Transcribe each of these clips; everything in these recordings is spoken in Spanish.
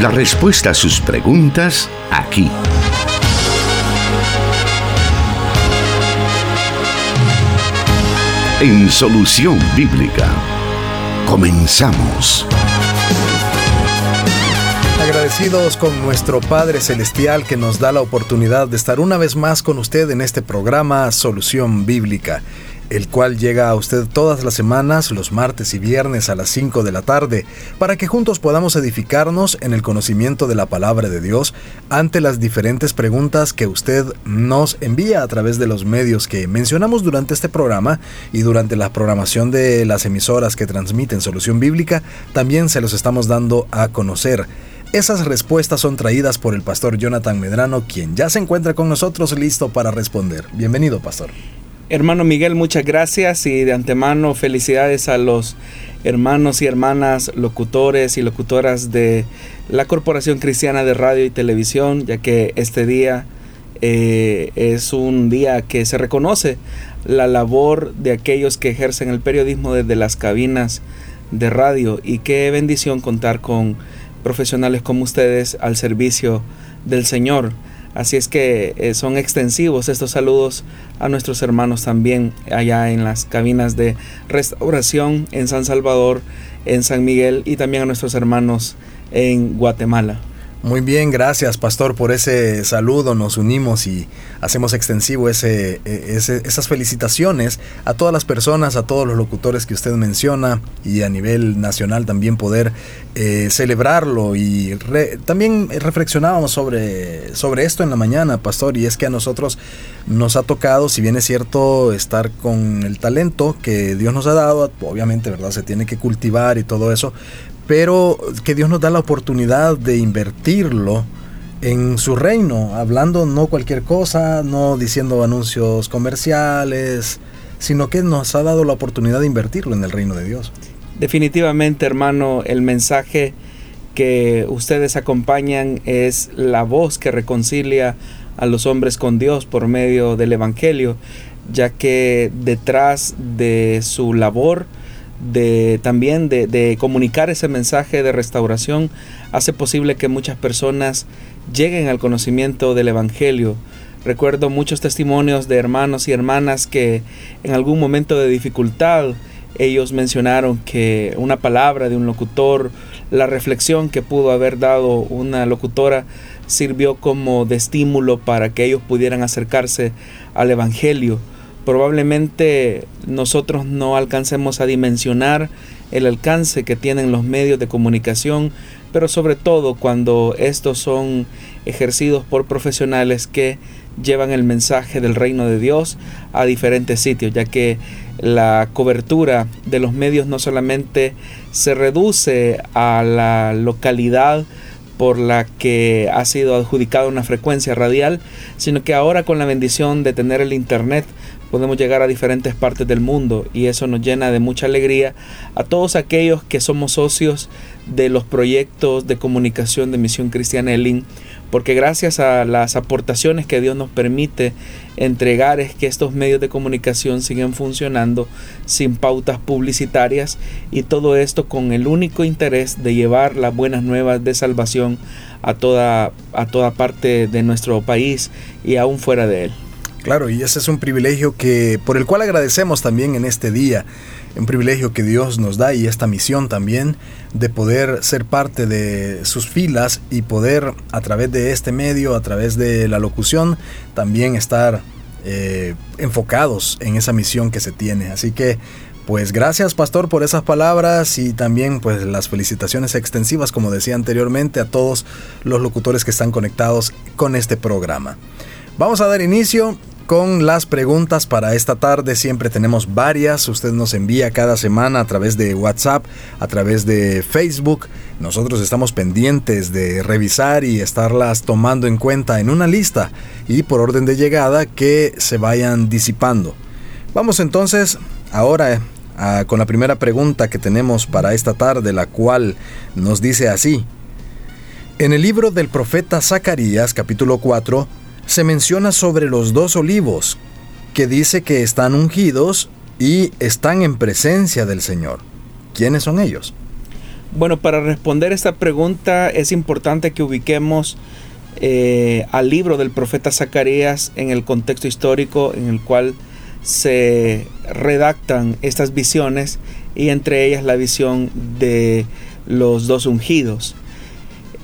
La respuesta a sus preguntas aquí. En Solución Bíblica. Comenzamos. Agradecidos con nuestro Padre Celestial que nos da la oportunidad de estar una vez más con usted en este programa Solución Bíblica el cual llega a usted todas las semanas, los martes y viernes a las 5 de la tarde, para que juntos podamos edificarnos en el conocimiento de la palabra de Dios ante las diferentes preguntas que usted nos envía a través de los medios que mencionamos durante este programa y durante la programación de las emisoras que transmiten Solución Bíblica, también se los estamos dando a conocer. Esas respuestas son traídas por el pastor Jonathan Medrano, quien ya se encuentra con nosotros listo para responder. Bienvenido, pastor. Hermano Miguel, muchas gracias y de antemano felicidades a los hermanos y hermanas locutores y locutoras de la Corporación Cristiana de Radio y Televisión, ya que este día eh, es un día que se reconoce la labor de aquellos que ejercen el periodismo desde las cabinas de radio y qué bendición contar con profesionales como ustedes al servicio del Señor. Así es que eh, son extensivos estos saludos a nuestros hermanos también allá en las cabinas de restauración en San Salvador, en San Miguel y también a nuestros hermanos en Guatemala. Muy bien, gracias Pastor por ese saludo. Nos unimos y hacemos extensivo ese, e, esas felicitaciones a todas las personas, a todos los locutores que usted menciona y a nivel nacional también poder eh, celebrarlo. Y también reflexionábamos sobre, sobre esto en la mañana, Pastor, y es que a nosotros nos ha tocado, si bien es cierto, estar con el talento que Dios nos ha dado, obviamente, ¿verdad? Se tiene que cultivar y todo eso, pero que Dios nos da la oportunidad de invertirlo en su reino, hablando no cualquier cosa, no diciendo anuncios comerciales, sino que nos ha dado la oportunidad de invertirlo en el reino de Dios. Definitivamente, hermano, el mensaje que ustedes acompañan es la voz que reconcilia a los hombres con Dios por medio del Evangelio, ya que detrás de su labor, de también de, comunicar ese mensaje de restauración hace posible que muchas personas lleguen al conocimiento del Evangelio. Recuerdo muchos testimonios de hermanos y hermanas que en algún momento de dificultad ellos mencionaron que una palabra de un locutor, la reflexión que pudo haber dado una locutora sirvió como de estímulo para que ellos pudieran acercarse al Evangelio probablemente nosotros no alcancemos a dimensionar el alcance que tienen los medios de comunicación, pero sobre todo cuando estos son ejercidos por profesionales que llevan el mensaje del reino de Dios a diferentes sitios, ya que la cobertura de los medios no solamente se reduce a la localidad por la que ha sido adjudicada una frecuencia radial, sino que ahora con la bendición de tener el Internet podemos llegar a diferentes partes del mundo y eso nos llena de mucha alegría a todos aquellos que somos socios de los proyectos de comunicación de Misión Cristiana Elín, porque gracias a las aportaciones que Dios nos permite entregar es que estos medios de comunicación siguen funcionando sin pautas publicitarias y todo esto con el único interés de llevar las buenas nuevas de salvación a toda, a toda parte de nuestro país y aún fuera de él. Claro, y ese es un privilegio que por el cual agradecemos también en este día, un privilegio que Dios nos da y esta misión también de poder ser parte de sus filas y poder a través de este medio, a través de la locución, también estar eh, enfocados en esa misión que se tiene. Así que pues gracias pastor por esas palabras y también pues las felicitaciones extensivas como decía anteriormente a todos los locutores que están conectados con este programa. Vamos a dar inicio con las preguntas para esta tarde. Siempre tenemos varias. Usted nos envía cada semana a través de WhatsApp, a través de Facebook. Nosotros estamos pendientes de revisar y estarlas tomando en cuenta en una lista y por orden de llegada que se vayan disipando. Vamos entonces ahora con la primera pregunta que tenemos para esta tarde, la cual nos dice así. En el libro del profeta Zacarías capítulo 4, se menciona sobre los dos olivos, que dice que están ungidos y están en presencia del Señor. ¿Quiénes son ellos? Bueno, para responder esta pregunta es importante que ubiquemos eh, al libro del profeta Zacarías en el contexto histórico en el cual se redactan estas visiones y entre ellas la visión de los dos ungidos.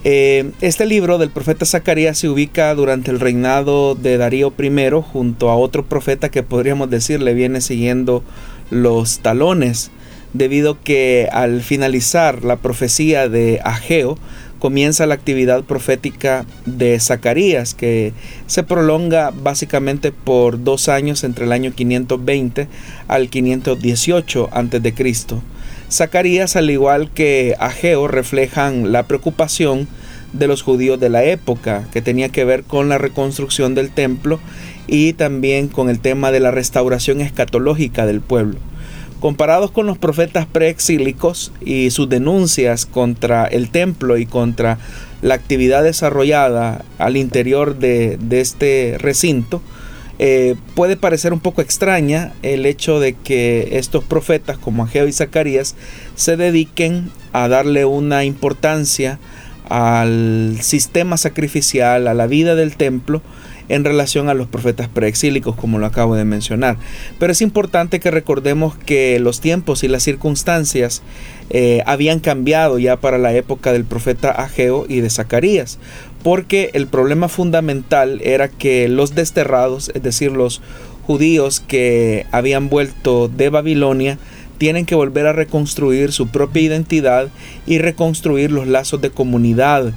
Eh, este libro del profeta Zacarías se ubica durante el reinado de Darío I junto a otro profeta que podríamos decir le viene siguiendo los talones debido que al finalizar la profecía de Ageo comienza la actividad profética de Zacarías, que se prolonga básicamente por dos años entre el año 520 al 518 a.C. Zacarías, al igual que Ageo, reflejan la preocupación de los judíos de la época, que tenía que ver con la reconstrucción del templo y también con el tema de la restauración escatológica del pueblo. Comparados con los profetas preexílicos y sus denuncias contra el templo y contra la actividad desarrollada al interior de, este recinto, eh, puede parecer un poco extraña el hecho de que estos profetas como Ageo y Zacarías se dediquen a darle una importancia al sistema sacrificial, a la vida del templo, en relación a los profetas preexílicos, como lo acabo de mencionar. Pero es importante que recordemos que los tiempos y las circunstancias eh, habían cambiado ya para la época del profeta Ageo y de Zacarías, porque el problema fundamental era que los desterrados, es decir, los judíos que habían vuelto de Babilonia, tienen que volver a reconstruir su propia identidad y reconstruir los lazos de comunidad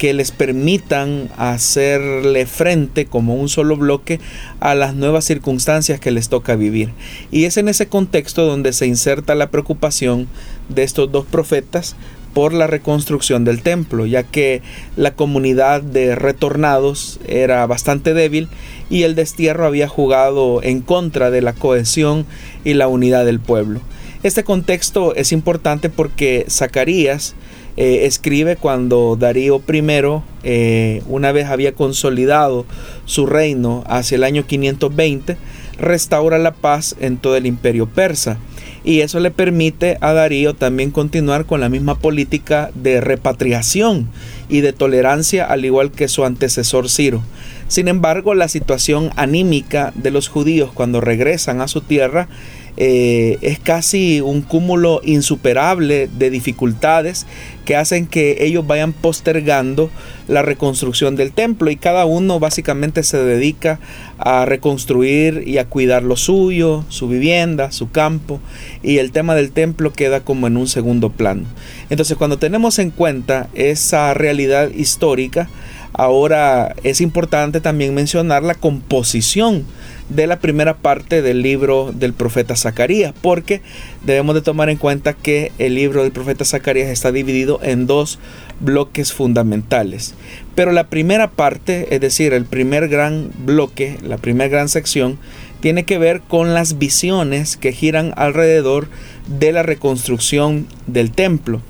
que les permitan hacerle frente como un solo bloque a las nuevas circunstancias que les toca vivir. Y es en ese contexto donde se inserta la preocupación de estos dos profetas por la reconstrucción del templo, ya que la comunidad de retornados era bastante débil y el destierro había jugado en contra de la cohesión y la unidad del pueblo. Este contexto es importante porque Zacarías eh, escribe cuando Darío I, eh, una vez había consolidado su reino hacia el año 520, restaura la paz en todo el imperio persa. Y eso le permite a Darío también continuar con la misma política de repatriación y de tolerancia al igual que su antecesor Ciro. Sin embargo, la situación anímica de los judíos cuando regresan a su tierra eh, es casi un cúmulo insuperable de dificultades que hacen que ellos vayan postergando la reconstrucción del templo y cada uno básicamente se dedica a reconstruir y a cuidar lo suyo, su vivienda, su campo y el tema del templo queda como en un segundo plano. Entonces cuando tenemos en cuenta esa realidad histórica, ahora es importante también mencionar la composición de la primera parte del libro del profeta Zacarías, porque debemos de tomar en cuenta que el libro del profeta Zacarías está dividido en dos bloques fundamentales. Pero la primera parte, es decir, el primer gran bloque, la primera gran sección, tiene que ver con las visiones que giran alrededor de la reconstrucción del templo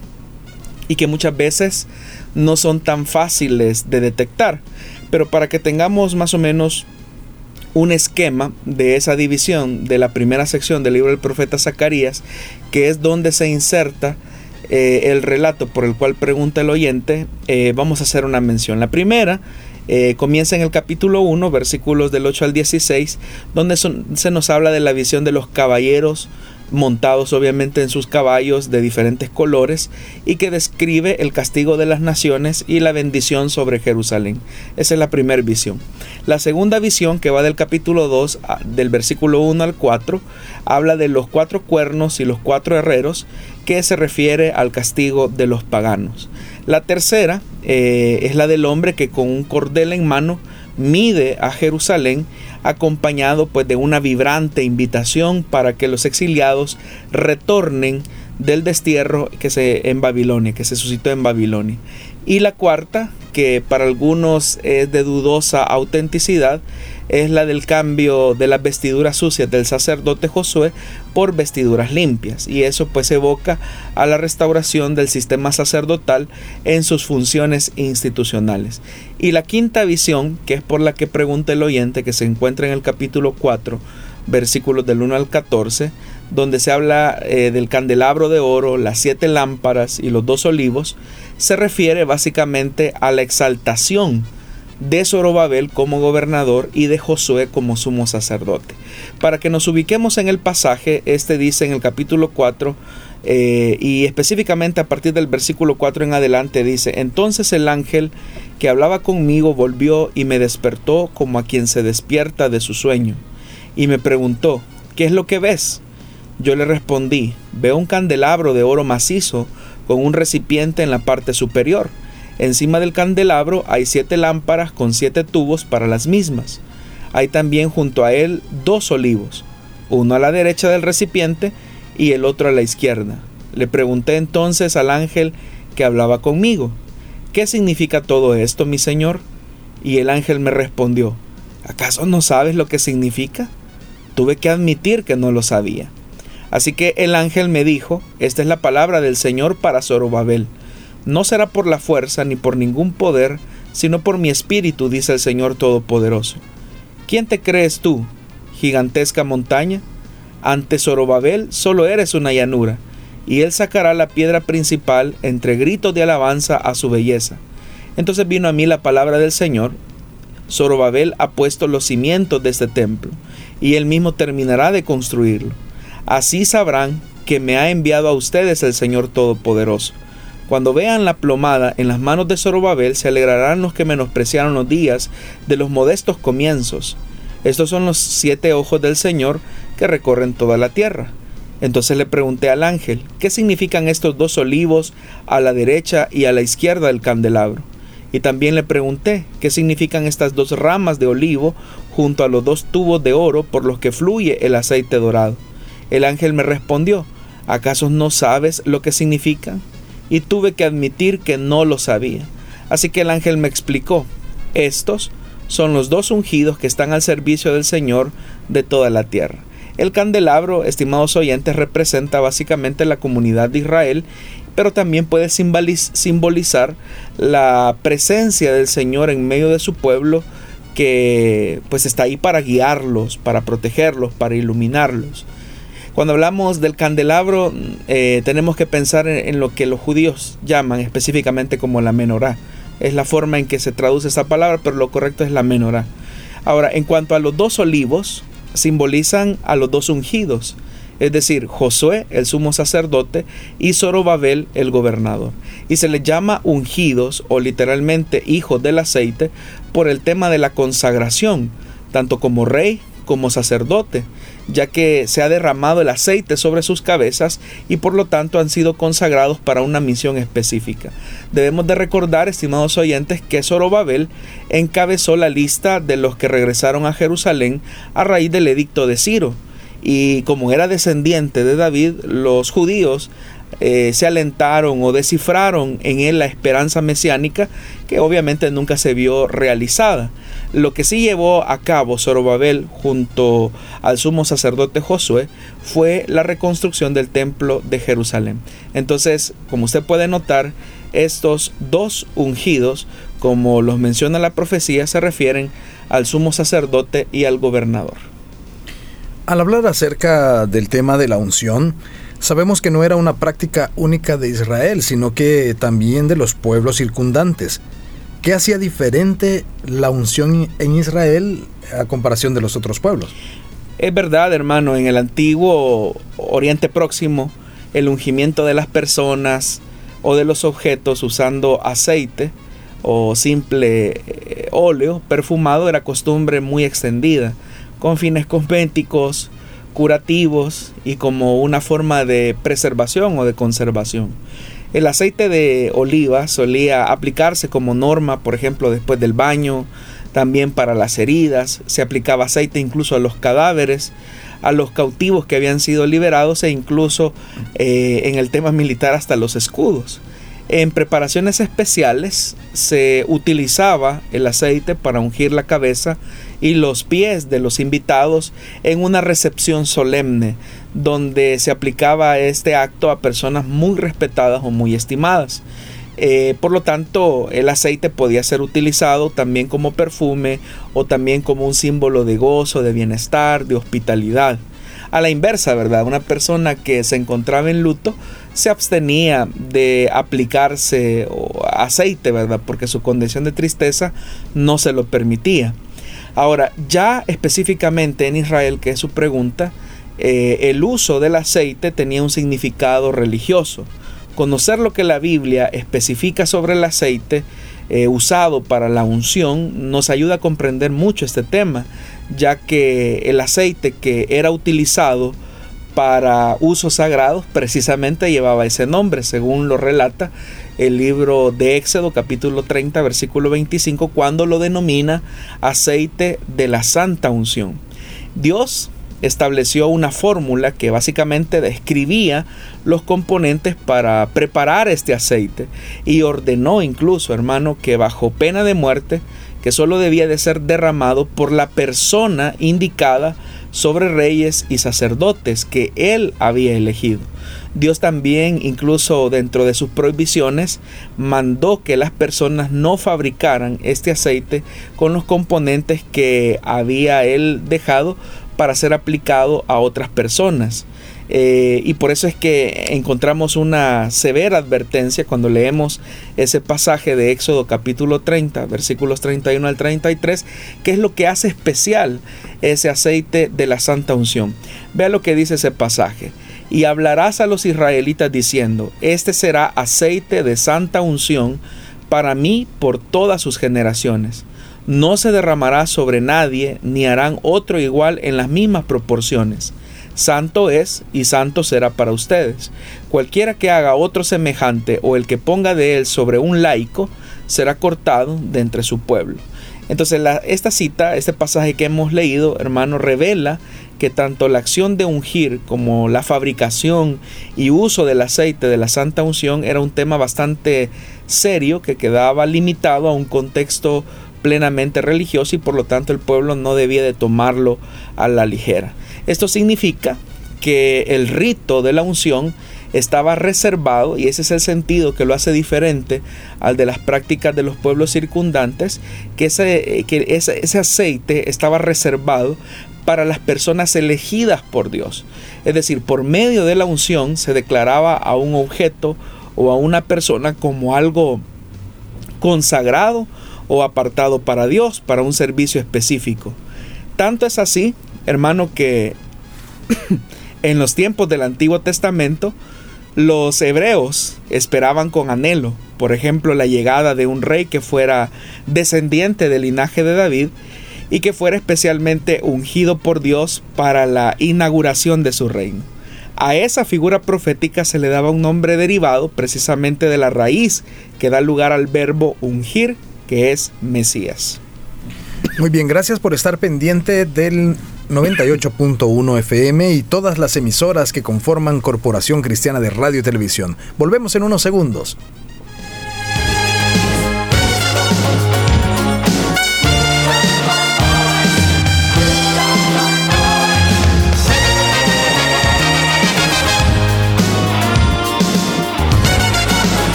y que muchas veces no son tan fáciles de detectar. Pero para que tengamos más o menos un esquema de esa división de la primera sección del libro del profeta Zacarías, que es donde se inserta eh, el relato por el cual pregunta el oyente, eh, vamos a hacer una mención. La primera eh, comienza en el capítulo 1, versículos del 8 al 16, donde se nos habla de la visión de los caballeros montados obviamente en sus caballos de diferentes colores y que describe el castigo de las naciones y la bendición sobre Jerusalén. Esa es la primera visión. La segunda visión que va del capítulo 2 del versículo 1 al 4 habla de los cuatro cuernos y los cuatro herreros que se refiere al castigo de los paganos. La tercera eh, es la del hombre que con un cordel en mano mide a Jerusalén acompañado pues de una vibrante invitación para que los exiliados retornen del destierro que se en Babilonia, que se suscitó en Babilonia. Y la cuarta, que para algunos es de dudosa autenticidad, es la del cambio de las vestiduras sucias del sacerdote Josué por vestiduras limpias. Y eso pues evoca a la restauración del sistema sacerdotal en sus funciones institucionales. Y la quinta visión, que es por la que pregunta el oyente, que se encuentra en el capítulo 4, versículos del 1 al 14, donde se habla eh, del candelabro de oro, las siete lámparas y los dos olivos, se refiere básicamente a la exaltación de Zorobabel como gobernador y de Josué como sumo sacerdote. Para que nos ubiquemos en el pasaje, este dice en el capítulo 4 eh, y específicamente a partir del versículo 4 en adelante dice, entonces el ángel que hablaba conmigo volvió y me despertó como a quien se despierta de su sueño y me preguntó, ¿qué es lo que ves? Yo le respondí, veo un candelabro de oro macizo con un recipiente en la parte superior Encima del candelabro hay siete lámparas con siete tubos para las mismas. Hay también junto a él dos olivos, uno a la derecha del recipiente y el otro a la izquierda. Le pregunté entonces al ángel que hablaba conmigo, ¿qué significa todo esto, mi señor? Y el ángel me respondió, ¿acaso no sabes lo que significa? Tuve que admitir que no lo sabía. Así que el ángel me dijo, esta es la palabra del Señor para Zorobabel no será por la fuerza ni por ningún poder, sino por mi espíritu, dice el Señor Todopoderoso. ¿Quién te crees tú, gigantesca montaña? Ante Zorobabel solo eres una llanura, y él sacará la piedra principal entre gritos de alabanza a su belleza. Entonces vino a mí la palabra del Señor. Zorobabel ha puesto los cimientos de este templo, y él mismo terminará de construirlo. Así sabrán que me ha enviado a ustedes el Señor Todopoderoso. Cuando vean la plomada en las manos de Zorobabel, se alegrarán los que menospreciaron los días de los modestos comienzos. Estos son los siete ojos del Señor que recorren toda la tierra. Entonces le pregunté al ángel, ¿qué significan estos dos olivos a la derecha y a la izquierda del candelabro? Y también le pregunté, ¿qué significan estas dos ramas de olivo junto a los dos tubos de oro por los que fluye el aceite dorado? El ángel me respondió, ¿acaso no sabes lo que significan? y tuve que admitir que no lo sabía. Así que el ángel me explicó, estos son los dos ungidos que están al servicio del Señor de toda la tierra. El candelabro, estimados oyentes, representa básicamente la comunidad de Israel, pero también puede simbolizar la presencia del Señor en medio de su pueblo que pues está ahí para guiarlos, para protegerlos, para iluminarlos. Cuando hablamos del candelabro, eh, tenemos que pensar en, lo que los judíos llaman específicamente como la menorá. Es la forma en que se traduce esa palabra, pero lo correcto es la menorá. Ahora, en cuanto a los dos olivos, simbolizan a los dos ungidos, es decir, Josué, el sumo sacerdote, y Zorobabel, el gobernador. Y se les llama ungidos o literalmente hijos del aceite por el tema de la consagración, tanto como rey como sacerdote ya que se ha derramado el aceite sobre sus cabezas y por lo tanto han sido consagrados para una misión específica. Debemos de recordar, estimados oyentes, que Zorobabel encabezó la lista de los que regresaron a Jerusalén a raíz del edicto de Ciro. Y como era descendiente de David, los judíos eh, se alentaron o descifraron en él la esperanza mesiánica que obviamente nunca se vio realizada. Lo que sí llevó a cabo Zorobabel junto al sumo sacerdote Josué fue la reconstrucción del templo de Jerusalén. Entonces, como usted puede notar, estos dos ungidos, como los menciona la profecía, se refieren al sumo sacerdote y al gobernador. Al hablar acerca del tema de la unción, sabemos que no era una práctica única de Israel, sino que también de los pueblos circundantes. ¿Qué hacía diferente la unción en Israel a comparación de los otros pueblos? Es verdad, hermano, en el antiguo Oriente Próximo, el ungimiento de las personas o de los objetos usando aceite o simple eh, óleo perfumado era costumbre muy extendida, con fines cosméticos, curativos y como una forma de preservación o de conservación. El aceite de oliva solía aplicarse como norma, por ejemplo, después del baño, también para las heridas, se aplicaba aceite incluso a los cadáveres, a los cautivos que habían sido liberados e incluso eh, en el tema militar hasta los escudos. En preparaciones especiales se utilizaba el aceite para ungir la cabeza y los pies de los invitados en una recepción solemne donde se aplicaba este acto a personas muy respetadas o muy estimadas. Eh, por lo tanto, el aceite podía ser utilizado también como perfume o también como un símbolo de gozo, de bienestar, de hospitalidad. a la inversa, ¿verdad? Una persona que se encontraba en luto se abstenía de aplicarse aceite, ¿verdad? Porque su condición de tristeza no se lo permitía. Ahora, ya específicamente en Israel, que es su pregunta, eh, el uso del aceite tenía un significado religioso. Conocer lo que la Biblia especifica sobre el aceite eh, usado para la unción nos ayuda a comprender mucho este tema, ya que el aceite que era utilizado para usos sagrados precisamente llevaba ese nombre, según lo relata el libro de Éxodo capítulo 30 versículo 25 cuando lo denomina aceite de la santa unción. Dios estableció una fórmula que básicamente describía los componentes para preparar este aceite y ordenó incluso, hermano, que bajo pena de muerte, que solo debía de ser derramado por la persona indicada sobre reyes y sacerdotes que él había elegido. Dios también, incluso dentro de sus prohibiciones, mandó que las personas no fabricaran este aceite con los componentes que había él dejado para ser aplicado a otras personas. Eh, y por eso es que encontramos una severa advertencia cuando leemos ese pasaje de Éxodo capítulo 30, versículos 31 al 33, que es lo que hace especial ese aceite de la santa unción. Vea lo que dice ese pasaje. Y hablarás a los israelitas diciendo, este será aceite de santa unción para mí por todas sus generaciones no se derramará sobre nadie, ni harán otro igual en las mismas proporciones. Santo es y santo será para ustedes. Cualquiera que haga otro semejante o el que ponga de él sobre un laico, será cortado de entre su pueblo. Entonces esta cita, este pasaje que hemos leído, hermano, revela que tanto la acción de ungir como la fabricación y uso del aceite de la santa unción era un tema bastante serio que quedaba limitado a un contexto plenamente religioso y por lo tanto el pueblo no debía de tomarlo a la ligera. Esto significa que el rito de la unción estaba reservado, y ese es el sentido que lo hace diferente al de las prácticas de los pueblos circundantes, que ese, que ese, aceite estaba reservado para las personas elegidas por Dios. Es decir, por medio de la unción se declaraba a un objeto o a una persona como algo consagrado o apartado para Dios, para un servicio específico. Tanto es así, hermano, que en los tiempos del Antiguo Testamento, los hebreos esperaban con anhelo, por ejemplo, la llegada de un rey que fuera descendiente del linaje de David y que fuera especialmente ungido por Dios para la inauguración de su reino. A esa figura profética se le daba un nombre derivado precisamente de la raíz que da lugar al verbo ungir que es Mesías. Muy bien, gracias por estar pendiente del 98.1 FM y todas las emisoras que conforman Corporación Cristiana de Radio y Televisión. Volvemos en unos segundos.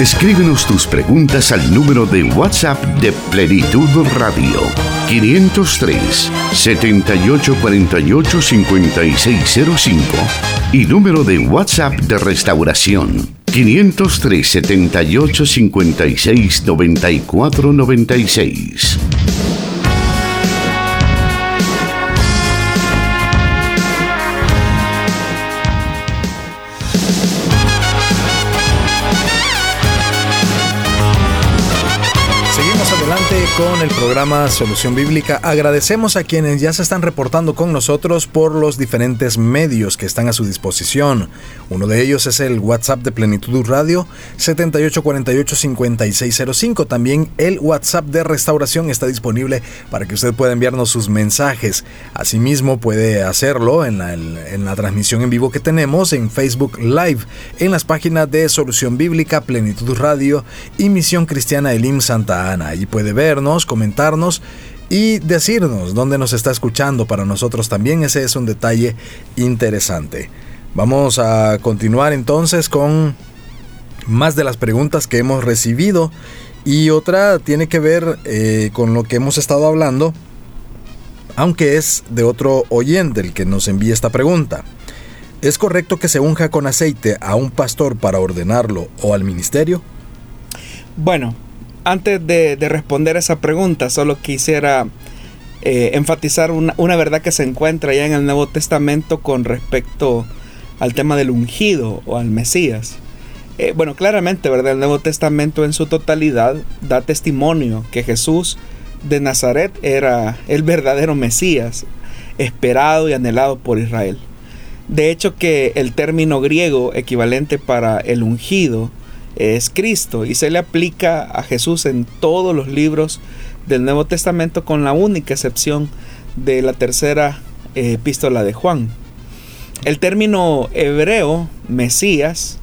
Escríbenos tus preguntas al número de WhatsApp de Plenitud Radio 503 7848 5605 y número de WhatsApp de Restauración 503 78 56 94 96. Con el programa Solución Bíblica. Agradecemos a quienes ya se están reportando con nosotros por los diferentes medios que están a su disposición. Uno de ellos es el WhatsApp de Plenitud Radio 78485605. También el WhatsApp de Restauración está disponible para que usted pueda enviarnos sus mensajes. Asimismo puede hacerlo en la, en la transmisión en vivo que tenemos en Facebook Live, en las páginas de Solución Bíblica, Plenitud Radio y Misión Cristiana Elim Santa Ana. Allí puede vernos comentarnos y decirnos dónde nos está escuchando para nosotros también. Ese es un detalle interesante. Vamos a continuar entonces con más de las preguntas que hemos recibido y otra tiene que ver eh, con lo que hemos estado hablando aunque es de otro oyente el que nos envía esta pregunta. ¿Es correcto que se unja con aceite a un pastor para ordenarlo o al ministerio? Bueno, antes de, responder esa pregunta, solo quisiera eh, enfatizar una, verdad que se encuentra ya en el Nuevo Testamento con respecto al tema del ungido o al Mesías. Eh, bueno, claramente, ¿verdad? El Nuevo Testamento en su totalidad da testimonio que Jesús de Nazaret era el verdadero Mesías, esperado y anhelado por Israel. De hecho que el término griego equivalente para el ungido es Cristo y se le aplica a Jesús en todos los libros del Nuevo Testamento con la única excepción de la tercera eh, epístola de Juan. El término hebreo Mesías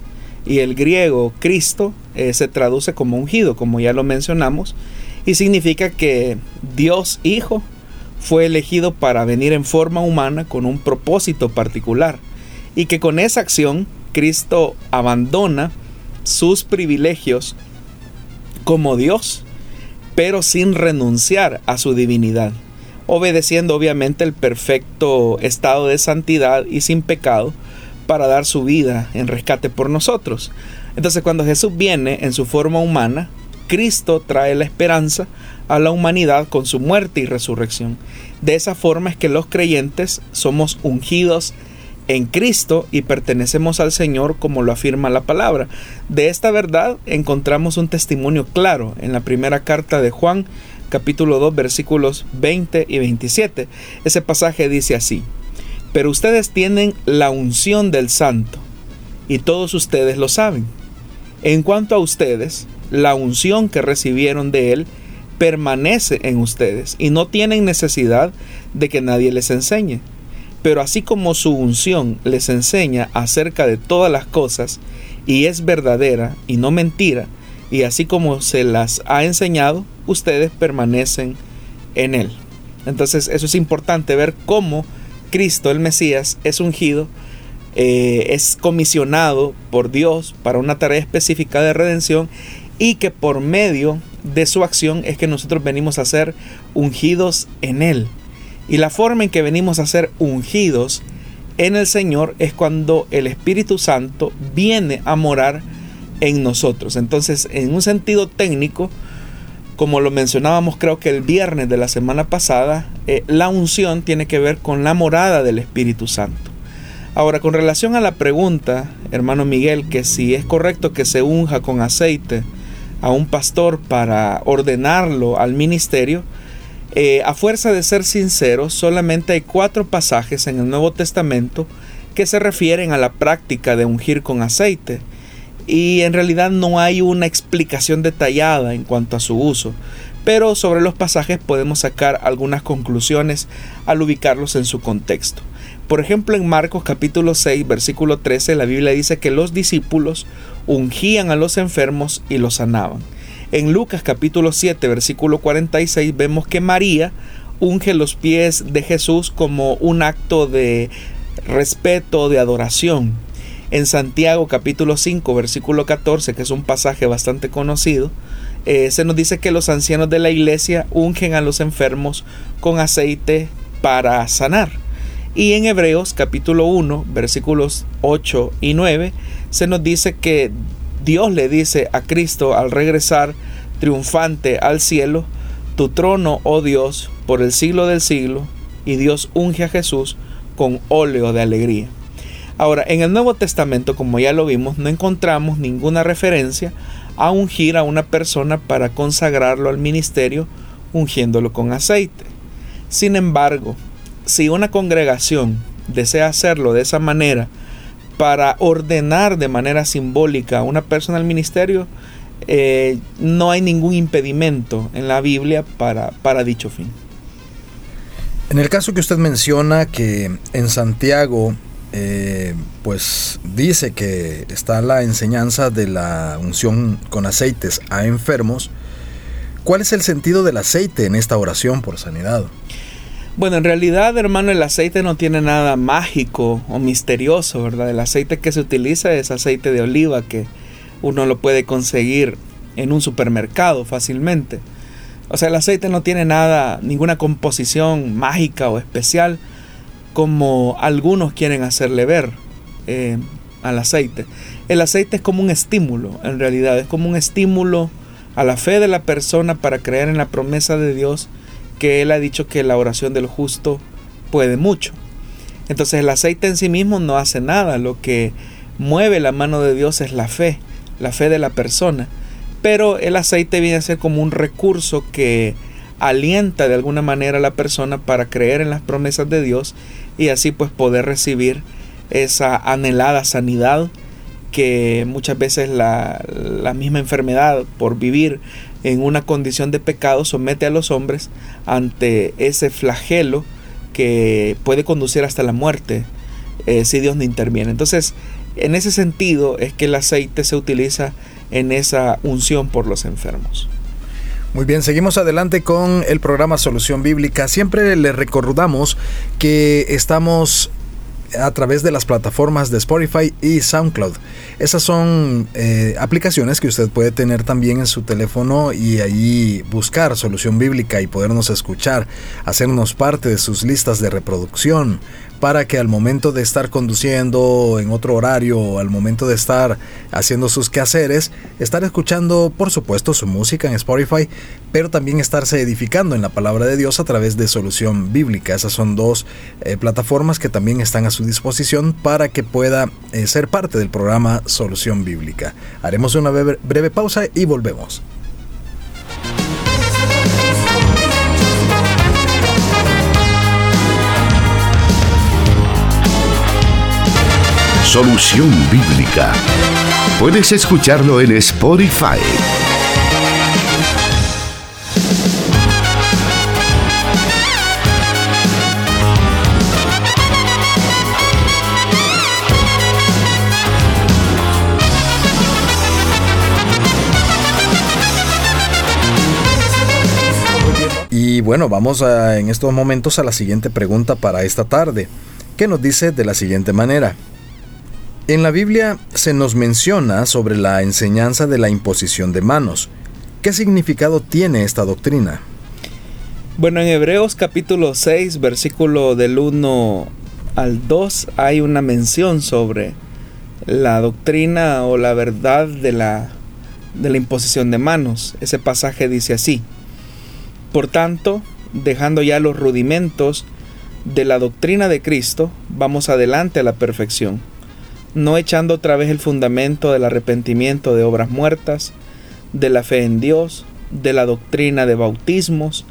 y el griego Cristo eh, se traduce como ungido, como ya lo mencionamos, y significa que Dios Hijo fue elegido para venir en forma humana con un propósito particular y que con esa acción Cristo abandona sus privilegios como Dios, pero sin renunciar a su divinidad, obedeciendo obviamente el perfecto estado de santidad y sin pecado para dar su vida en rescate por nosotros. Entonces cuando Jesús viene en su forma humana, Cristo trae la esperanza a la humanidad con su muerte y resurrección. De esa forma es que los creyentes somos ungidos en Cristo y pertenecemos al Señor como lo afirma la palabra. De esta verdad encontramos un testimonio claro en la primera carta de Juan capítulo 2 versículos 20 y 27. Ese pasaje dice así, pero ustedes tienen la unción del santo y todos ustedes lo saben. En cuanto a ustedes, la unción que recibieron de Él permanece en ustedes y no tienen necesidad de que nadie les enseñe. Pero así como su unción les enseña acerca de todas las cosas y es verdadera y no mentira, y así como se las ha enseñado, ustedes permanecen en Él. Entonces eso es importante ver cómo Cristo, el Mesías, es ungido, eh, es comisionado por Dios para una tarea específica de redención y que por medio de su acción es que nosotros venimos a ser ungidos en Él. Y la forma en que venimos a ser ungidos en el Señor es cuando el Espíritu Santo viene a morar en nosotros. Entonces, en un sentido técnico, como lo mencionábamos creo que el viernes de la semana pasada, eh, la unción tiene que ver con la morada del Espíritu Santo. Ahora, con relación a la pregunta, hermano Miguel, que si es correcto que se unja con aceite a un pastor para ordenarlo al ministerio, eh, a fuerza de ser sincero, solamente hay cuatro pasajes en el Nuevo Testamento que se refieren a la práctica de ungir con aceite y en realidad no hay una explicación detallada en cuanto a su uso, pero sobre los pasajes podemos sacar algunas conclusiones al ubicarlos en su contexto. Por ejemplo, en Marcos capítulo 6, versículo 13, la Biblia dice que los discípulos ungían a los enfermos y los sanaban. En Lucas capítulo 7, versículo 46, vemos que María unge los pies de Jesús como un acto de respeto, de adoración. En Santiago capítulo 5 versículo 14, que es un pasaje bastante conocido, eh, se nos dice que los ancianos de la iglesia ungen a los enfermos con aceite para sanar. Y en Hebreos capítulo 1 versículos 8 y 9 se nos dice que Dios le dice a Cristo al regresar triunfante al cielo, tu trono, oh Dios, por el siglo del siglo, y Dios unge a Jesús con óleo de alegría. Ahora, en el Nuevo Testamento, como ya lo vimos, no encontramos ninguna referencia a ungir a una persona para consagrarlo al ministerio ungiéndolo con aceite. Sin embargo, si una congregación desea hacerlo de esa manera para ordenar de manera simbólica a una persona al ministerio, eh, no hay ningún impedimento en la Biblia para, dicho fin. En el caso que usted menciona que en Santiago eh, pues dice que está la enseñanza de la unción con aceites a enfermos. ¿Cuál es el sentido del aceite en esta oración por sanidad? Bueno, en realidad, hermano, el aceite no tiene nada mágico o misterioso, ¿verdad? El aceite que se utiliza es aceite de oliva que uno lo puede conseguir en un supermercado fácilmente. O sea, el aceite no tiene nada, ninguna composición mágica o especial como algunos quieren hacerle ver eh, al aceite. El aceite es como un estímulo, en realidad, es como un estímulo a la fe de la persona para creer en la promesa de Dios que Él ha dicho que la oración del justo puede mucho. Entonces el aceite en sí mismo no hace nada, lo que mueve la mano de Dios es la fe, la fe de la persona. Pero el aceite viene a ser como un recurso que alienta de alguna manera a la persona para creer en las promesas de Dios y así pues poder recibir esa anhelada sanidad que muchas veces la, la, misma enfermedad por vivir en una condición de pecado somete a los hombres ante ese flagelo que puede conducir hasta la muerte eh, si Dios no interviene. Entonces, en ese sentido es que el aceite se utiliza en esa unción por los enfermos. Muy bien, seguimos adelante con el programa Solución Bíblica. Siempre le recordamos que estamos a través de las plataformas de Spotify y SoundCloud. Esas son eh, aplicaciones que usted puede tener también en su teléfono y ahí buscar solución bíblica y podernos escuchar, hacernos parte de sus listas de reproducción para que al momento de estar conduciendo en otro horario al momento de estar haciendo sus quehaceres, estar escuchando por supuesto su música en Spotify, pero también estarse edificando en la palabra de Dios a través de Solución Bíblica. Esas son dos eh, plataformas que también están a su disposición para que pueda eh, ser parte del programa Solución Bíblica. Haremos una breve pausa y volvemos. Solución Bíblica. Puedes escucharlo en Spotify. Y bueno, vamos a, en estos momentos a la siguiente pregunta para esta tarde, que nos dice de la siguiente manera. En la Biblia se nos menciona sobre la enseñanza de la imposición de manos. ¿Qué significado tiene esta doctrina? Bueno, en Hebreos capítulo 6, versículo del 1 al 2, hay una mención sobre la doctrina o la verdad de la, de la imposición de manos. Ese pasaje dice así. Por tanto, dejando ya los rudimentos de la doctrina de Cristo, vamos adelante a la perfección no echando otra vez el fundamento del arrepentimiento de obras muertas, de la fe en Dios, de la doctrina de bautismos,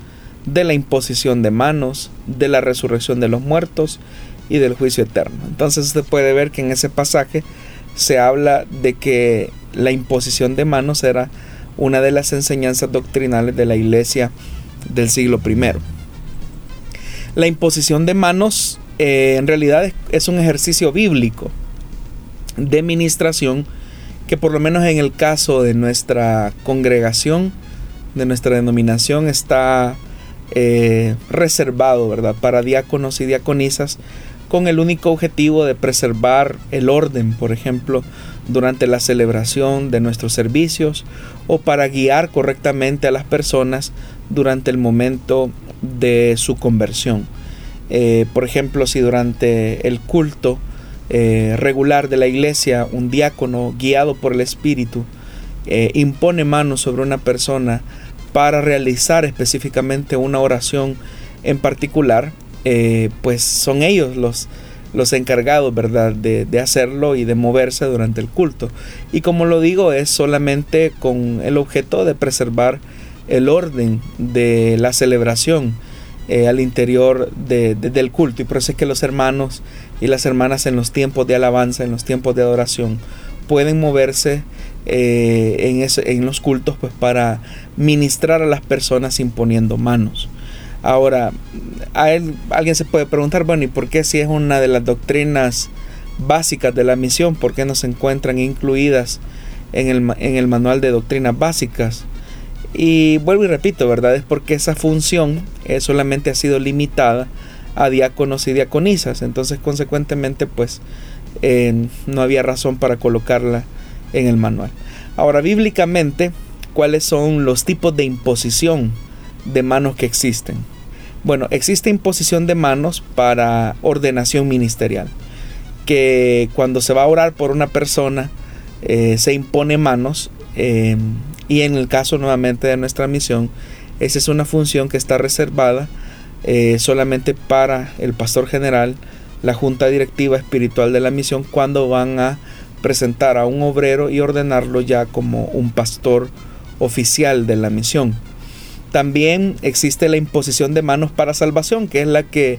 de la imposición de manos, de la resurrección de los muertos y del juicio eterno. Entonces usted puede ver que en ese pasaje se habla de que la imposición de manos era una de las enseñanzas doctrinales de la iglesia del siglo I. La imposición de manos eh, en realidad es un ejercicio bíblico de ministración que por lo menos en el caso de nuestra congregación, de nuestra denominación, está eh, reservado, ¿verdad? Para diáconos y diaconisas con el único objetivo de preservar el orden, por ejemplo, durante la celebración de nuestros servicios o para guiar correctamente a las personas durante el momento de su conversión. Eh, por ejemplo, si durante el culto eh, regular de la iglesia, un diácono guiado por el Espíritu, eh, impone manos sobre una persona para realizar específicamente una oración en particular, eh, pues son ellos los, los encargados, ¿verdad?, de, de, hacerlo y de moverse durante el culto. Y como lo digo, es solamente con el objeto de preservar el orden de la celebración al interior del culto. Y por eso es que los hermanos y las hermanas en los tiempos de alabanza, en los tiempos de adoración, pueden moverse eh, en, en, los cultos pues, para ministrar a las personas imponiendo manos. Ahora, a él, alguien se puede preguntar, bueno, ¿y por qué si es una de las doctrinas básicas de la misión, por qué no se encuentran incluidas en el, en el manual de doctrinas básicas? Y vuelvo y repito, ¿verdad? Es porque esa función eh, solamente ha sido limitada a diáconos y diaconisas. Entonces, consecuentemente, pues eh, no había razón para colocarla en el manual. Ahora, bíblicamente, ¿cuáles son los tipos de imposición de manos que existen. Bueno, existe imposición de manos para ordenación ministerial, que cuando se va a orar por una persona eh, se impone manos eh, y en el caso nuevamente de nuestra misión, esa es una función que está reservada eh, solamente para el pastor general, la junta directiva espiritual de la misión, cuando van a presentar a un obrero y ordenarlo ya como un pastor oficial de la misión. También existe la imposición de manos para salvación, que es la que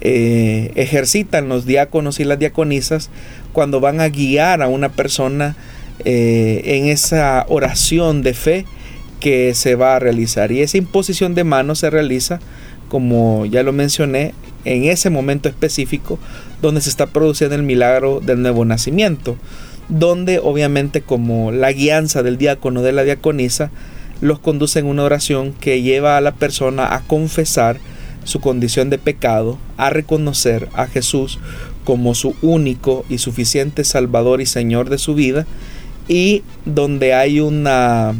eh, ejercitan los diáconos y las diaconisas cuando van a guiar a una persona eh, en esa oración de fe que se va a realizar. Y esa imposición de manos se realiza, como ya lo mencioné, en ese momento específico donde se está produciendo el milagro del nuevo nacimiento, donde obviamente como la guianza del diácono de la diaconisa los conduce en una oración que lleva a la persona a confesar su condición de pecado, a reconocer a Jesús como su único y suficiente Salvador y Señor de su vida, y donde hay una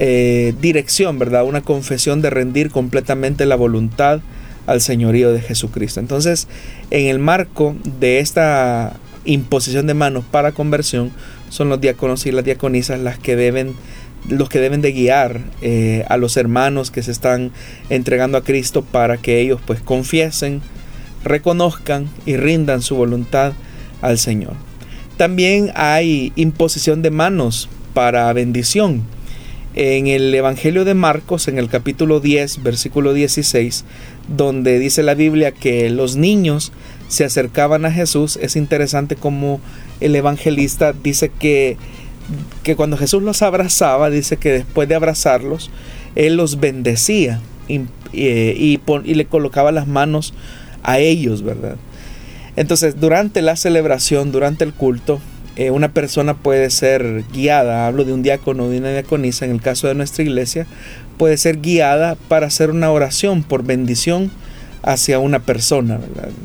eh, dirección, ¿verdad? Una confesión de rendir completamente la voluntad al señorío de Jesucristo. Entonces, en el marco de esta imposición de manos para conversión, son los diáconos y las diaconisas las que deben los que deben de guiar eh, a los hermanos que se están entregando a Cristo para que ellos pues confiesen, reconozcan y rindan su voluntad al Señor. También hay imposición de manos para bendición. En el Evangelio de Marcos, en el capítulo 10, versículo 16, donde dice la Biblia que los niños se acercaban a Jesús, es interesante como el evangelista dice que, que cuando Jesús los abrazaba, dice que después de abrazarlos, Él los bendecía y, y, le colocaba las manos a ellos, ¿verdad? Entonces, durante la celebración, durante el culto, eh, una persona puede ser guiada, hablo de un diácono o de una diaconisa, en el caso de nuestra iglesia, puede ser guiada para hacer una oración por bendición hacia una persona.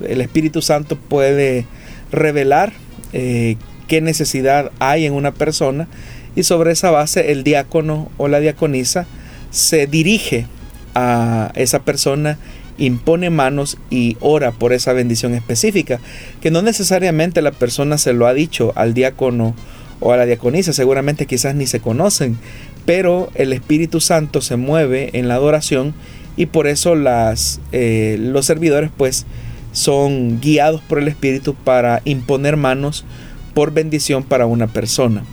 El Espíritu Santo puede revelar eh, qué necesidad hay en una persona y sobre esa base el diácono o la diaconisa se dirige a esa persona, impone manos y ora por esa bendición específica, que no necesariamente la persona se lo ha dicho al diácono o a la diaconisa, seguramente quizás ni se conocen, pero el Espíritu Santo se mueve en la adoración y por eso las, eh, los servidores pues son guiados por el Espíritu para imponer manos por bendición para una persona.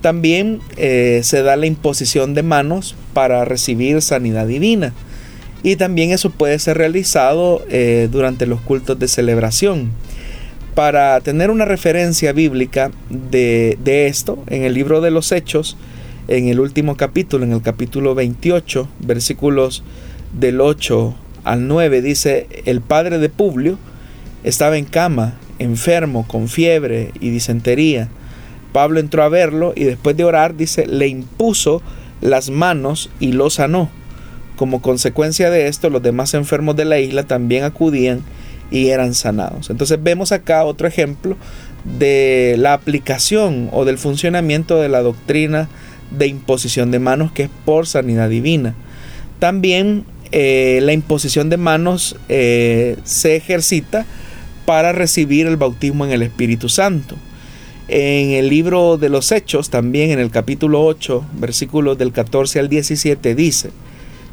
También eh, se da la imposición de manos para recibir sanidad divina. Y también eso puede ser realizado eh, durante los cultos de celebración. Para tener una referencia bíblica de, de esto, en el libro de los Hechos, en el último capítulo, en el capítulo 28, versículos del 8 al 9, dice, el padre de Publio estaba en cama, enfermo, con fiebre y disentería. Pablo entró a verlo y después de orar, dice, le impuso las manos y lo sanó. Como consecuencia de esto, los demás enfermos de la isla también acudían y eran sanados. Entonces vemos acá otro ejemplo de la aplicación o del funcionamiento de la doctrina de imposición de manos que es por sanidad divina. También eh, la imposición de manos eh, se ejercita para recibir el bautismo en el Espíritu Santo. En el libro de los Hechos, también en el capítulo 8, versículos del 14 al 17, dice,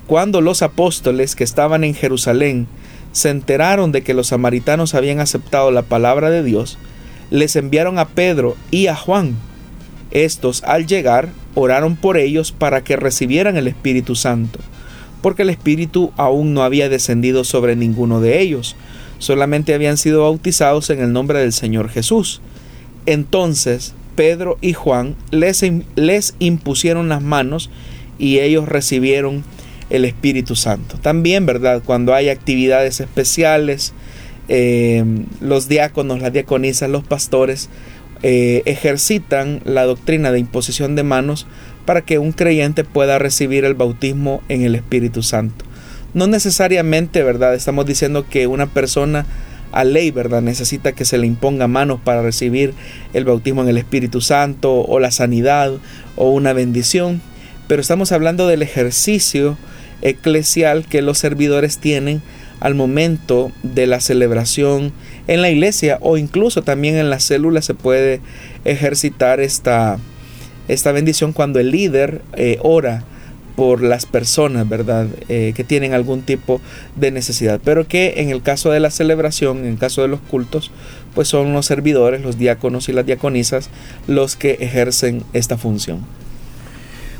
cuando los apóstoles que estaban en Jerusalén se enteraron de que los samaritanos habían aceptado la palabra de Dios, les enviaron a Pedro y a Juan. Estos, al llegar, oraron por ellos para que recibieran el Espíritu Santo, porque el Espíritu aún no había descendido sobre ninguno de ellos, solamente habían sido bautizados en el nombre del Señor Jesús. Entonces Pedro y Juan les, les impusieron las manos y ellos recibieron el Espíritu Santo. También, ¿verdad? Cuando hay actividades especiales, eh, los diáconos, las diaconisas, los pastores eh, ejercitan la doctrina de imposición de manos para que un creyente pueda recibir el bautismo en el Espíritu Santo. No necesariamente, ¿verdad? Estamos diciendo que una persona a ley, ¿verdad? Necesita que se le imponga manos para recibir el bautismo en el Espíritu Santo o la sanidad o una bendición, pero estamos hablando del ejercicio eclesial que los servidores tienen al momento de la celebración en la iglesia o incluso también en las células se puede ejercitar esta, esta bendición cuando el líder eh, ora por las personas, ¿verdad? Eh, que tienen algún tipo de necesidad. Pero que en el caso de la celebración, en el caso de los cultos, pues son los servidores, los diáconos y las diaconisas los que ejercen esta función.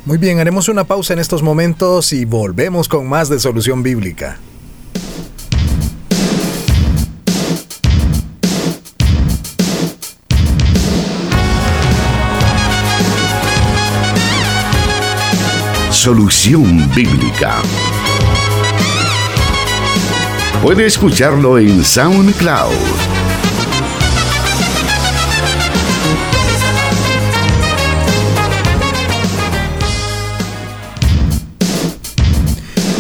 Muy bien, haremos una pausa en estos momentos y volvemos con más de Solución Bíblica. Solución Bíblica. Puede escucharlo en SoundCloud.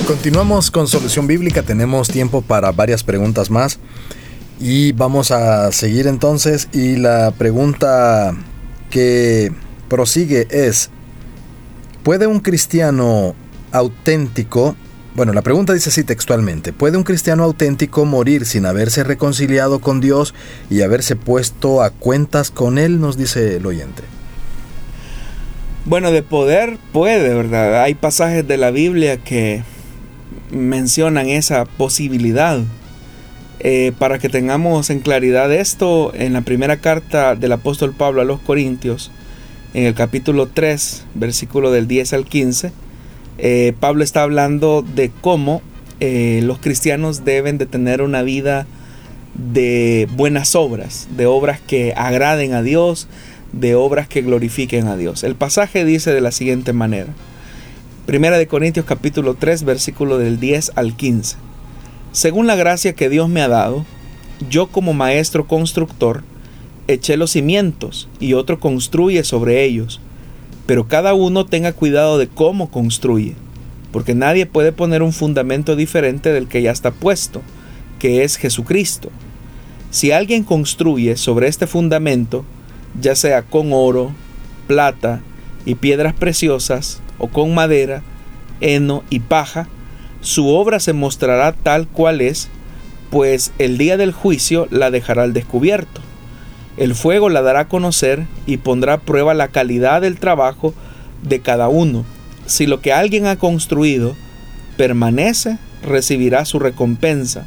Continuamos con Solución Bíblica, tenemos tiempo para varias preguntas más y vamos a seguir entonces y la pregunta que prosigue es, ¿Puede un cristiano auténtico, bueno, la pregunta dice así textualmente, ¿puede un cristiano auténtico morir sin haberse reconciliado con Dios y haberse puesto a cuentas con Él? Nos dice el oyente. Bueno, de poder puede, ¿verdad? Hay pasajes de la Biblia que mencionan esa posibilidad. Eh, para que tengamos en claridad esto, en la primera carta del apóstol Pablo a los Corintios, en el capítulo 3, versículo del 10 al 15, eh, Pablo está hablando de cómo eh, los cristianos deben de tener una vida de buenas obras, de obras que agraden a Dios, de obras que glorifiquen a Dios. El pasaje dice de la siguiente manera. Primera de Corintios capítulo 3 versículo del 10 al 15. Según la gracia que Dios me ha dado, yo como maestro constructor, eché los cimientos y otro construye sobre ellos. Pero cada uno tenga cuidado de cómo construye, porque nadie puede poner un fundamento diferente del que ya está puesto, que es Jesucristo. Si alguien construye sobre este fundamento, ya sea con oro, plata y piedras preciosas, o con madera, heno y paja, su obra se mostrará tal cual es, pues el día del juicio la dejará al descubierto el fuego la dará a conocer y pondrá a prueba la calidad del trabajo de cada uno. Si lo que alguien ha construido permanece, recibirá su recompensa,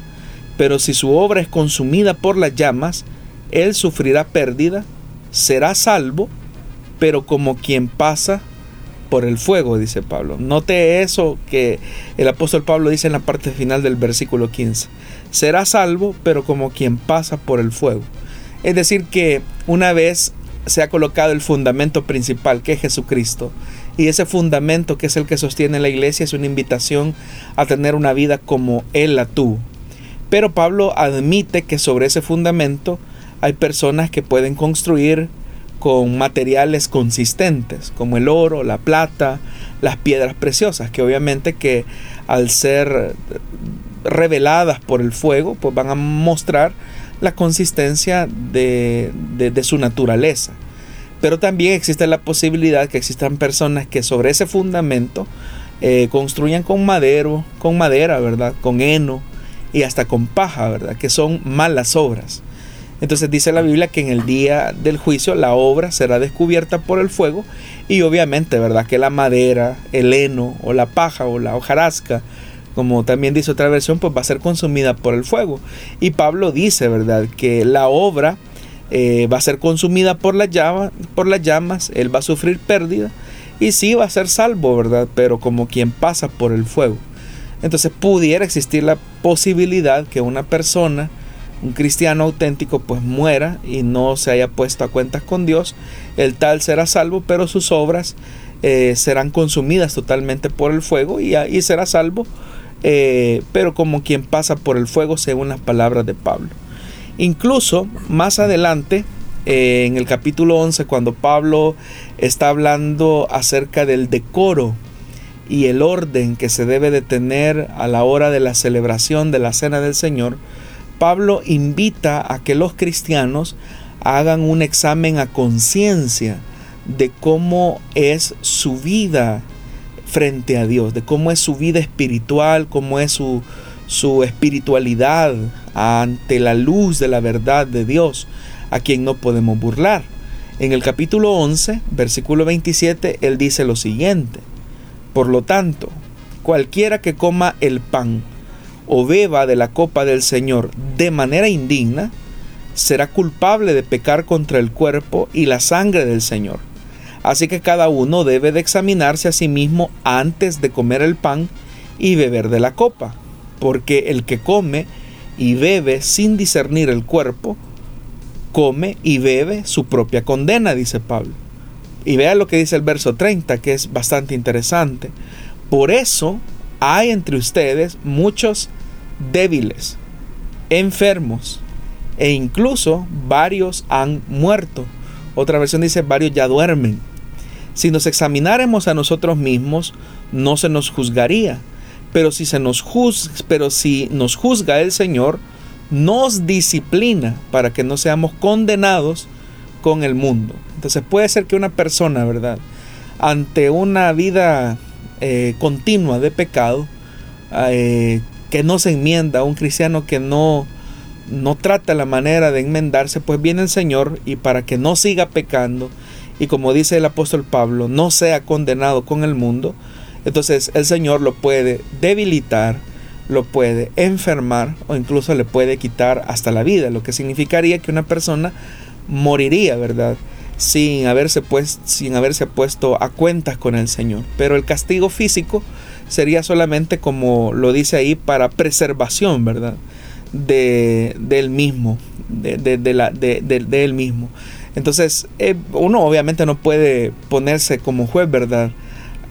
pero si su obra es consumida por las llamas, él sufrirá pérdida, será salvo, pero como quien pasa por el fuego, dice Pablo. Note eso que el apóstol Pablo dice en la parte final del versículo 15. Será salvo, pero como quien pasa por el fuego. Es decir, que una vez se ha colocado el fundamento principal, que es Jesucristo, y ese fundamento que es el que sostiene la iglesia es una invitación a tener una vida como Él la tuvo. Pero Pablo admite que sobre ese fundamento hay personas que pueden construir con materiales consistentes, como el oro, la plata, las piedras preciosas, que obviamente que al ser reveladas por el fuego, pues van a mostrar la consistencia de, su naturaleza. Pero también existe la posibilidad que existan personas que sobre ese fundamento eh, construyan con madero, con madera, ¿verdad? Con heno y hasta con paja, ¿verdad? Que son malas obras. Entonces dice la Biblia que en el día del juicio la obra será descubierta por el fuego y obviamente, ¿verdad? Que la madera, el heno o la paja o la hojarasca como también dice otra versión, pues va a ser consumida por el fuego. Y Pablo dice, ¿verdad?, que la obra eh, va a ser consumida por, por las llamas, él va a sufrir pérdida y sí va a ser salvo, ¿verdad?, pero como quien pasa por el fuego. Entonces pudiera existir la posibilidad que una persona, un cristiano auténtico, pues muera y no se haya puesto a cuentas con Dios. El tal será salvo, pero sus obras eh, serán consumidas totalmente por el fuego y, y será salvo eh, pero como quien pasa por el fuego según las palabras de Pablo. Incluso más adelante, eh, en el capítulo 11, cuando Pablo está hablando acerca del decoro y el orden que se debe de tener a la hora de la celebración de la Cena del Señor, Pablo invita a que los cristianos hagan un examen a conciencia de cómo es su vida frente a Dios, de cómo es su vida espiritual, cómo es su, su espiritualidad ante la luz de la verdad de Dios, a quien no podemos burlar. En el capítulo 11, versículo 27, él dice lo siguiente, por lo tanto, cualquiera que coma el pan o beba de la copa del Señor de manera indigna, será culpable de pecar contra el cuerpo y la sangre del Señor. Así que cada uno debe de examinarse a sí mismo antes de comer el pan y beber de la copa porque el que come y bebe sin discernir el cuerpo, come y bebe su propia condena, dice Pablo. Y vea lo que dice el verso 30, que es bastante interesante. Por eso hay entre ustedes muchos débiles, enfermos, e incluso varios han muerto. Otra versión dice, varios ya duermen. Si nos examináramos a nosotros mismos, no se nos juzgaría pero si, se nos juzga, pero si nos juzga el Señor, nos disciplina para que no seamos condenados con el mundo. Entonces puede ser que una persona, ¿verdad? Ante una vida eh, continua de pecado, eh, que no se enmienda, un cristiano que no, no trata la manera de enmendarse, pues viene el Señor y para que no siga pecando y como dice el apóstol Pablo, no sea condenado con el mundo, entonces el Señor lo puede debilitar, lo puede enfermar o incluso le puede quitar hasta la vida, lo que significaría que una persona moriría, ¿verdad? Sin haberse, pues, sin haberse puesto a cuentas con el Señor. Pero el castigo físico sería solamente como lo dice ahí para preservación, ¿verdad? De, él mismo, de, de, la, de, él mismo. Entonces, eh, uno obviamente no puede ponerse como juez, ¿verdad?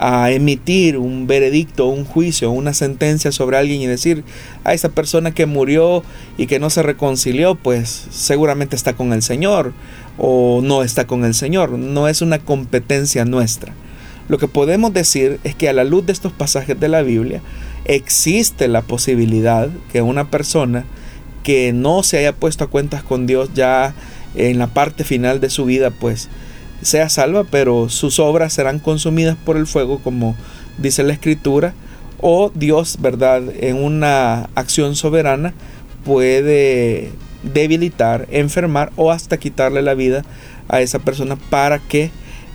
a emitir un veredicto, un juicio, una sentencia sobre alguien y decir a esa persona que murió y que no se reconcilió, pues seguramente está con el Señor o no está con el Señor. No es una competencia nuestra. Lo que podemos decir es que a la luz de estos pasajes de la Biblia existe la posibilidad que una persona que no se haya puesto a cuentas con Dios ya en la parte final de su vida, pues sea salva, pero sus obras serán consumidas por el fuego, como dice la escritura, o Dios, ¿verdad?, en una acción soberana puede debilitar, enfermar o hasta quitarle la vida a esa persona para que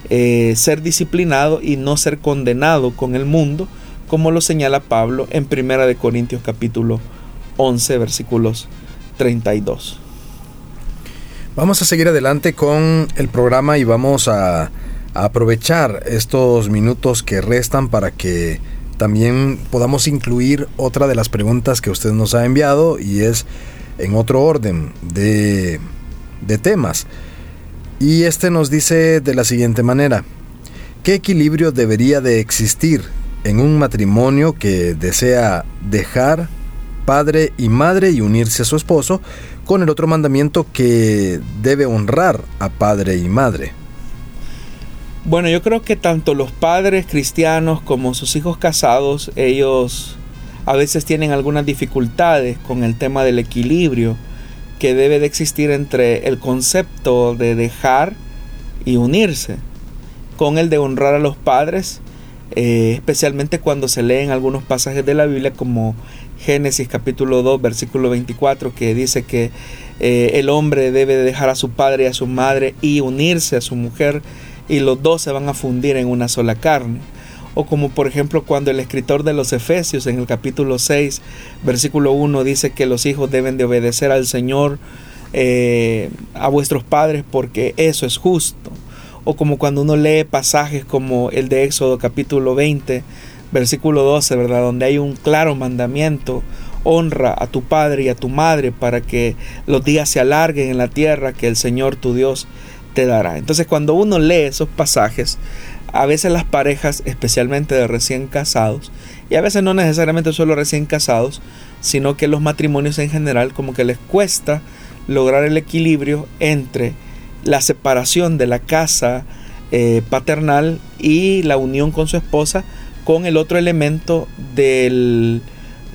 eh, ser disciplinado y no ser condenado con el mundo, como lo señala Pablo en 1 Corintios capítulo 11 versículos 32. Vamos a seguir adelante con el programa y vamos a, aprovechar estos minutos que restan para que también podamos incluir otra de las preguntas que usted nos ha enviado y es en otro orden de, de temas. Y este nos dice de la siguiente manera, ¿qué equilibrio debería de existir en un matrimonio que desea dejar padre y madre y unirse a su esposo con el otro mandamiento que debe honrar a padre y madre. Bueno, yo creo que tanto los padres cristianos como sus hijos casados, ellos a veces tienen algunas dificultades con el tema del equilibrio que debe de existir entre el concepto de dejar y unirse, con el de honrar a los padres, eh, especialmente cuando se leen algunos pasajes de la Biblia como Génesis capítulo 2, versículo 24, que dice que eh, el hombre debe dejar a su padre y a su madre y unirse a su mujer y los dos se van a fundir en una sola carne. O como por ejemplo cuando el escritor de los Efesios en el capítulo 6, versículo 1 dice que los hijos deben de obedecer al Señor, eh, a vuestros padres, porque eso es justo. O como cuando uno lee pasajes como el de Éxodo capítulo 20, versículo 12, ¿verdad? Donde hay un claro mandamiento, honra a tu padre y a tu madre para que los días se alarguen en la tierra que el Señor tu Dios dará. Entonces cuando uno lee esos pasajes, a veces las parejas, especialmente de recién casados, y a veces no necesariamente solo recién casados, sino que los matrimonios en general como que les cuesta lograr el equilibrio entre la separación de la casa eh, paternal y la unión con su esposa con el otro elemento del,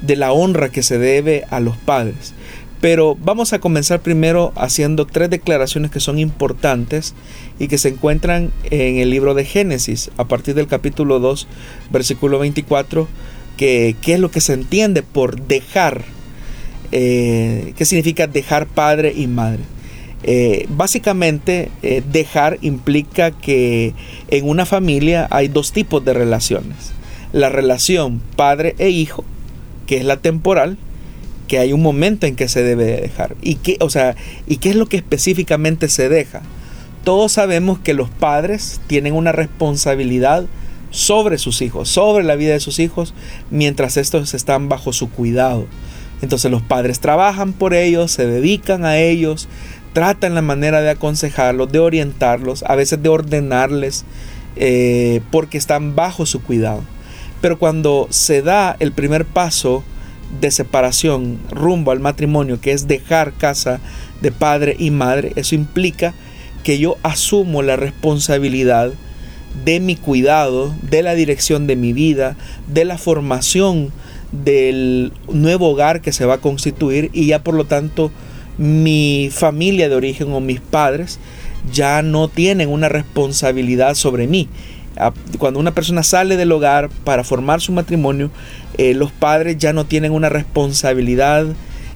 de la honra que se debe a los padres. Pero vamos a comenzar primero haciendo tres declaraciones que son importantes y que se encuentran en el libro de Génesis, a partir del capítulo 2, versículo 24, que qué es lo que se entiende por dejar, eh, qué significa dejar padre y madre. Eh, básicamente, eh, dejar implica que en una familia hay dos tipos de relaciones. La relación padre e hijo, que es la temporal, que hay un momento en que se debe dejar. ¿Y qué, o sea, ¿y qué es lo que específicamente se deja? Todos sabemos que los padres tienen una responsabilidad sobre sus hijos, sobre la vida de sus hijos, mientras estos están bajo su cuidado. Entonces los padres trabajan por ellos, se dedican a ellos, tratan la manera de aconsejarlos, de orientarlos, a veces de ordenarles, eh, porque están bajo su cuidado. Pero cuando se da el primer paso de separación rumbo al matrimonio, que es dejar casa de padre y madre, eso implica que yo asumo la responsabilidad de mi cuidado, de la dirección de mi vida, de la formación del nuevo hogar que se va a constituir y ya por lo tanto mi familia de origen o mis padres ya no tienen una responsabilidad sobre mí cuando una persona sale del hogar para formar su matrimonio, eh, los padres ya no tienen una responsabilidad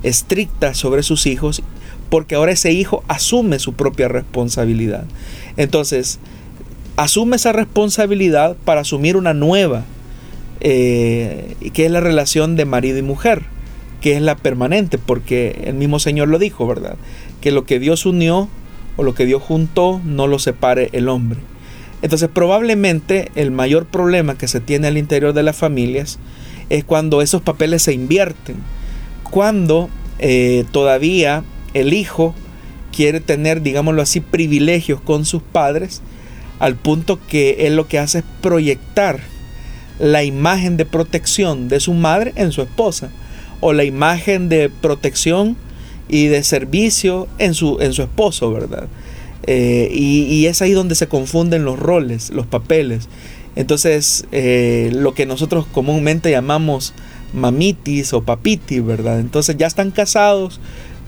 estricta sobre sus hijos porque ahora ese hijo asume su propia responsabilidad. Entonces, asume esa responsabilidad para asumir una nueva, eh, que es la relación de marido y mujer, que es la permanente, porque el mismo Señor lo dijo, ¿verdad? Que lo que Dios unió o lo que Dios juntó no lo separe el hombre. Entonces probablemente el mayor problema que se tiene al interior de las familias es cuando esos papeles se invierten, cuando eh, todavía el hijo quiere tener, digámoslo así, privilegios con sus padres, al punto que él lo que hace es proyectar la imagen de protección de su madre en su esposa, o la imagen de protección y de servicio en su, en su esposo, ¿verdad? Eh, y, es ahí donde se confunden los roles, los papeles. Entonces, eh, lo que nosotros comúnmente llamamos mamitis o papitis, ¿verdad? Entonces ya están casados,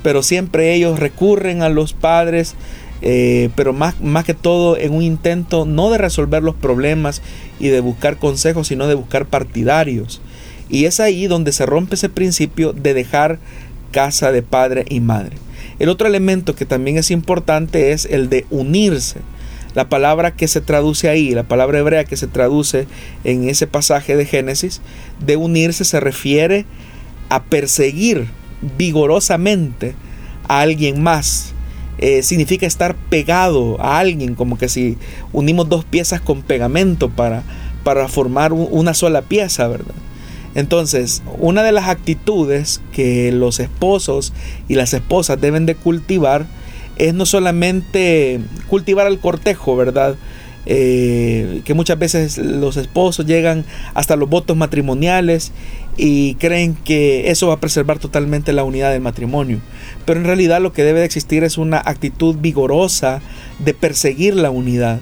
pero siempre ellos recurren a los padres, eh, pero más, más que todo en un intento no de resolver los problemas y de buscar consejos, sino de buscar partidarios. Y es ahí donde se rompe ese principio de dejar casa de padre y madre. El otro elemento que también es importante es el de unirse. La palabra que se traduce ahí, la palabra hebrea que se traduce en ese pasaje de Génesis, de unirse se refiere a perseguir vigorosamente a alguien más. Eh, significa estar pegado a alguien, como que si unimos dos piezas con pegamento para, para formar una sola pieza, ¿verdad? Entonces, una de las actitudes que los esposos y las esposas deben de cultivar es no solamente cultivar el cortejo, ¿verdad? Eh, que muchas veces los esposos llegan hasta los votos matrimoniales y creen que eso va a preservar totalmente la unidad del matrimonio. Pero en realidad lo que debe de existir es una actitud vigorosa de perseguir la unidad,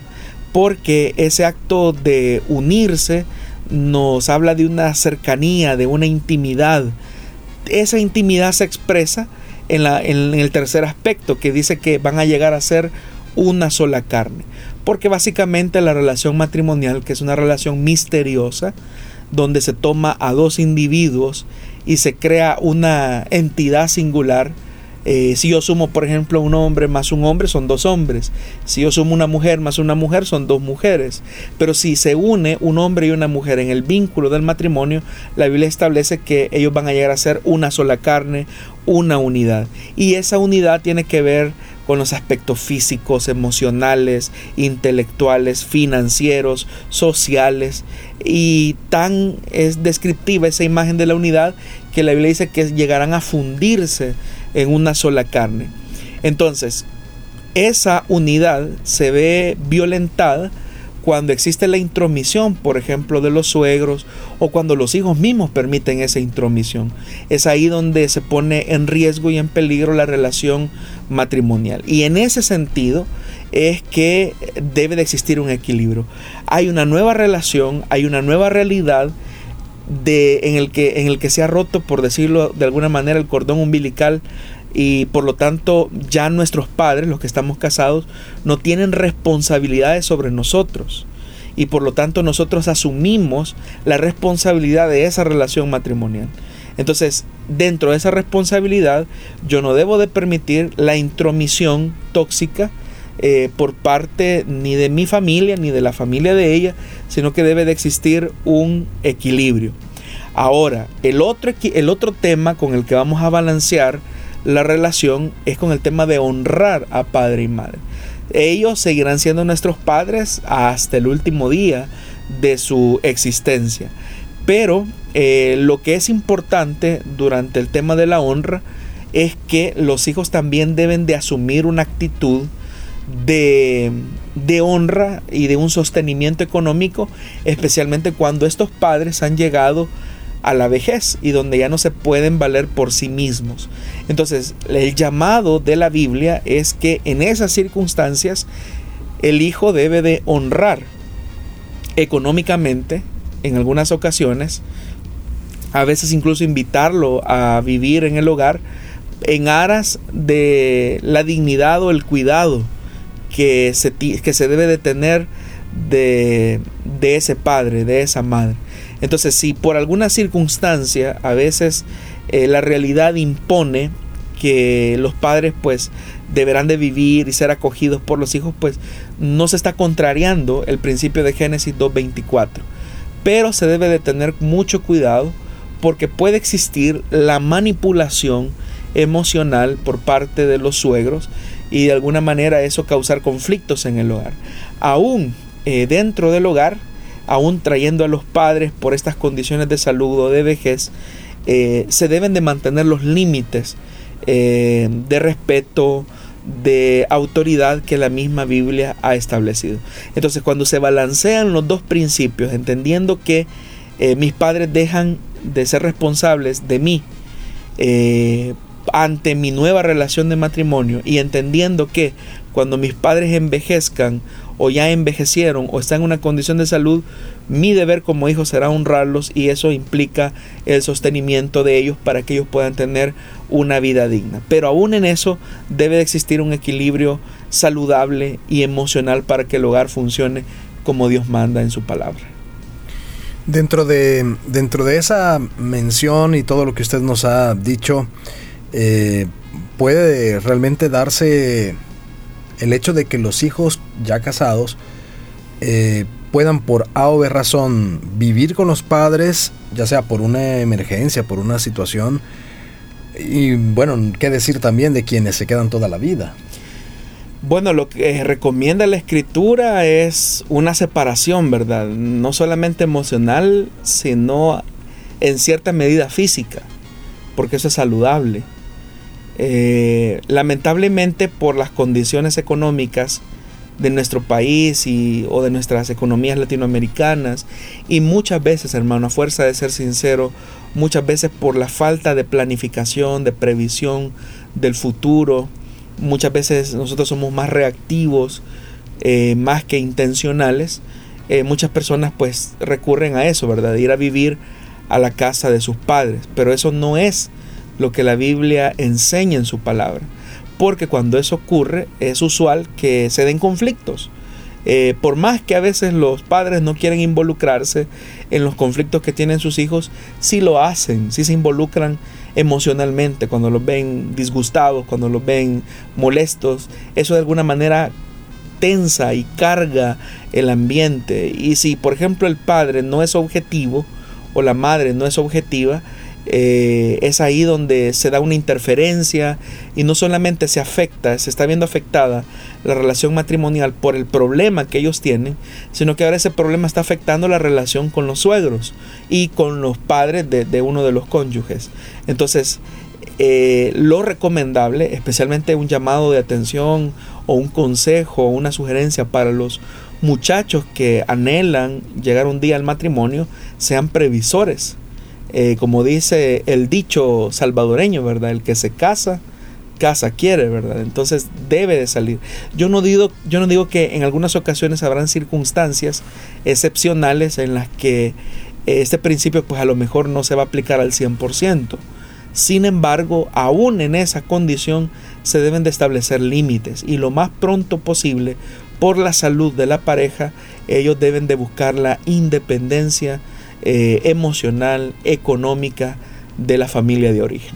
porque ese acto de unirse nos habla de una cercanía, de una intimidad. Esa intimidad se expresa en, la, en, el tercer aspecto, que dice que van a llegar a ser una sola carne. Porque básicamente la relación matrimonial, que es una relación misteriosa, donde se toma a dos individuos y se crea una entidad singular, eh, si yo sumo, por ejemplo, un hombre más un hombre, son dos hombres. Si yo sumo una mujer más una mujer, son dos mujeres. Pero si se une un hombre y una mujer en el vínculo del matrimonio, la Biblia establece que ellos van a llegar a ser una sola carne, una unidad. Y esa unidad tiene que ver con los aspectos físicos, emocionales, intelectuales, financieros, sociales. Y tan es descriptiva esa imagen de la unidad que la Biblia dice que llegarán a fundirse en una sola carne. Entonces, esa unidad se ve violentada cuando existe la intromisión, por ejemplo, de los suegros o cuando los hijos mismos permiten esa intromisión. Es ahí donde se pone en riesgo y en peligro la relación matrimonial. Y en ese sentido es que debe de existir un equilibrio. Hay una nueva relación, hay una nueva realidad de, en, el que, en el que se ha roto, por decirlo de alguna manera, el cordón umbilical y por lo tanto ya nuestros padres, los que estamos casados, no tienen responsabilidades sobre nosotros y por lo tanto nosotros asumimos la responsabilidad de esa relación matrimonial. Entonces, dentro de esa responsabilidad, yo no debo de permitir la intromisión tóxica eh, por parte ni de mi familia ni de la familia de ella, sino que debe de existir un equilibrio. Ahora, el otro, el otro tema con el que vamos a balancear la relación es con el tema de honrar a padre y madre. Ellos seguirán siendo nuestros padres hasta el último día de su existencia. Pero eh, lo que es importante durante el tema de la honra es que los hijos también deben de asumir una actitud de, de, honra y de un sostenimiento económico, especialmente cuando estos padres han llegado a la vejez y donde ya no se pueden valer por sí mismos. Entonces, el llamado de la Biblia es que en esas circunstancias el hijo debe de honrar económicamente en algunas ocasiones, a veces incluso invitarlo a vivir en el hogar en aras de la dignidad o el cuidado que se, que se debe de tener de, de ese padre, de esa madre. Entonces, si por alguna circunstancia a veces eh, la realidad impone que los padres pues deberán de vivir y ser acogidos por los hijos, pues no se está contrariando el principio de Génesis 2.24. Pero se debe de tener mucho cuidado porque puede existir la manipulación emocional por parte de los suegros y de alguna manera eso causar conflictos en el hogar. Aún eh, dentro del hogar, aún trayendo a los padres por estas condiciones de salud o de vejez, eh, se deben de mantener los límites eh, de respeto, de autoridad que la misma Biblia ha establecido. Entonces cuando se balancean los dos principios, entendiendo que mis padres dejan de ser responsables de mí ante mi nueva relación de matrimonio y entendiendo que cuando mis padres envejezcan o ya envejecieron o están en una condición de salud, mi deber como hijo será honrarlos y eso implica el sostenimiento de ellos para que ellos puedan tener una vida digna. Pero aún en eso debe de existir un equilibrio saludable y emocional para que el hogar funcione como Dios manda en su palabra. Dentro de, dentro de esa mención y todo lo que usted nos ha dicho, eh, puede realmente darse el hecho de que los hijos ya casados eh, puedan por A o B razón vivir con los padres, ya sea por una emergencia, por una situación, y bueno, qué decir también de quienes se quedan toda la vida. Bueno, lo que recomienda la escritura es una separación, ¿verdad? No solamente emocional, sino en cierta medida física, porque eso es saludable. Eh, lamentablemente por las condiciones económicas de nuestro país y, o de nuestras economías latinoamericanas y muchas veces, hermano, a fuerza de ser sincero, muchas veces por la falta de planificación, de previsión del futuro, muchas veces nosotros somos más reactivos, eh, más que intencionales, eh, muchas personas pues recurren a eso, ¿verdad? De ir a vivir a la casa de sus padres, pero eso no es lo que la Biblia enseña en su palabra. Porque cuando eso ocurre es usual que se den conflictos. Eh, por más que a veces los padres no quieren involucrarse en los conflictos que tienen sus hijos, sí lo hacen, sí se involucran emocionalmente cuando los ven disgustados, cuando los ven molestos. Eso de alguna manera tensa y carga el ambiente. Y si, por ejemplo, el padre no es objetivo o la madre no es objetiva, eh, es ahí donde se da una interferencia y no solamente se afecta, se está viendo afectada la relación matrimonial por el problema que ellos tienen, sino que ahora ese problema está afectando la relación con los suegros y con los padres de, uno de los cónyuges. Entonces, eh, lo recomendable, especialmente un llamado de atención o un consejo o una sugerencia para los muchachos que anhelan llegar un día al matrimonio, sean previsores eh, como dice el dicho salvadoreño, ¿verdad? El que se casa, casa quiere, ¿verdad? Entonces debe de salir. Yo no digo, yo no digo que en algunas ocasiones habrán circunstancias excepcionales en las que este principio pues a lo mejor no se va a aplicar al 100%. Sin embargo, aún en esa condición se deben de establecer límites y lo más pronto posible, por la salud de la pareja, ellos deben de buscar la independencia eh, emocional, económica de la familia de origen.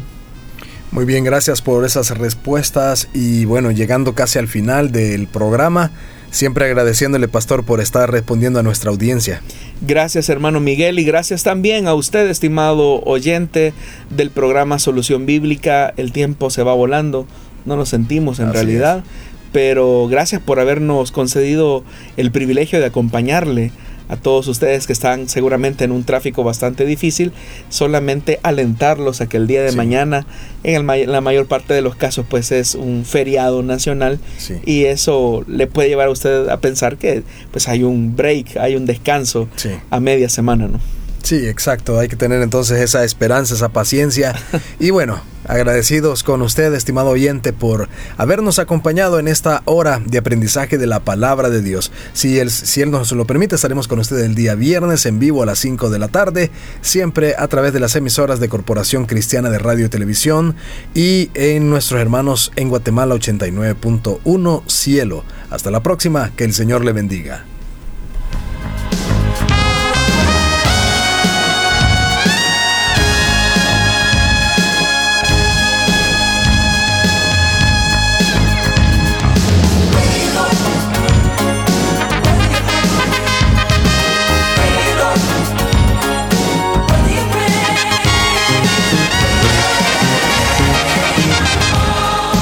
Muy bien, gracias por esas respuestas y bueno, llegando casi al final del programa, siempre agradeciéndole, pastor, por estar respondiendo a nuestra audiencia. Gracias, hermano Miguel, y gracias también a usted, estimado oyente del programa Solución Bíblica. El tiempo se va volando, no lo sentimos en realidad, pero gracias por habernos concedido el privilegio de acompañarle a todos ustedes que están seguramente en un tráfico bastante difícil, solamente alentarlos a que el día de mañana, en la mayor parte de los casos, pues es un feriado nacional y eso le puede llevar a usted a pensar que pues hay un break, hay un descanso a media semana, ¿no? Sí, exacto. Hay que tener entonces esa esperanza, esa paciencia. Y bueno, agradecidos con usted, estimado oyente, por habernos acompañado en esta hora de aprendizaje de la palabra de Dios. Si él, si él nos lo permite, estaremos con usted el día viernes en vivo a las 5 de la tarde, siempre a través de las emisoras de Corporación Cristiana de Radio y Televisión y en nuestros hermanos en Guatemala 89.1 Cielo. Hasta la próxima, que el Señor le bendiga.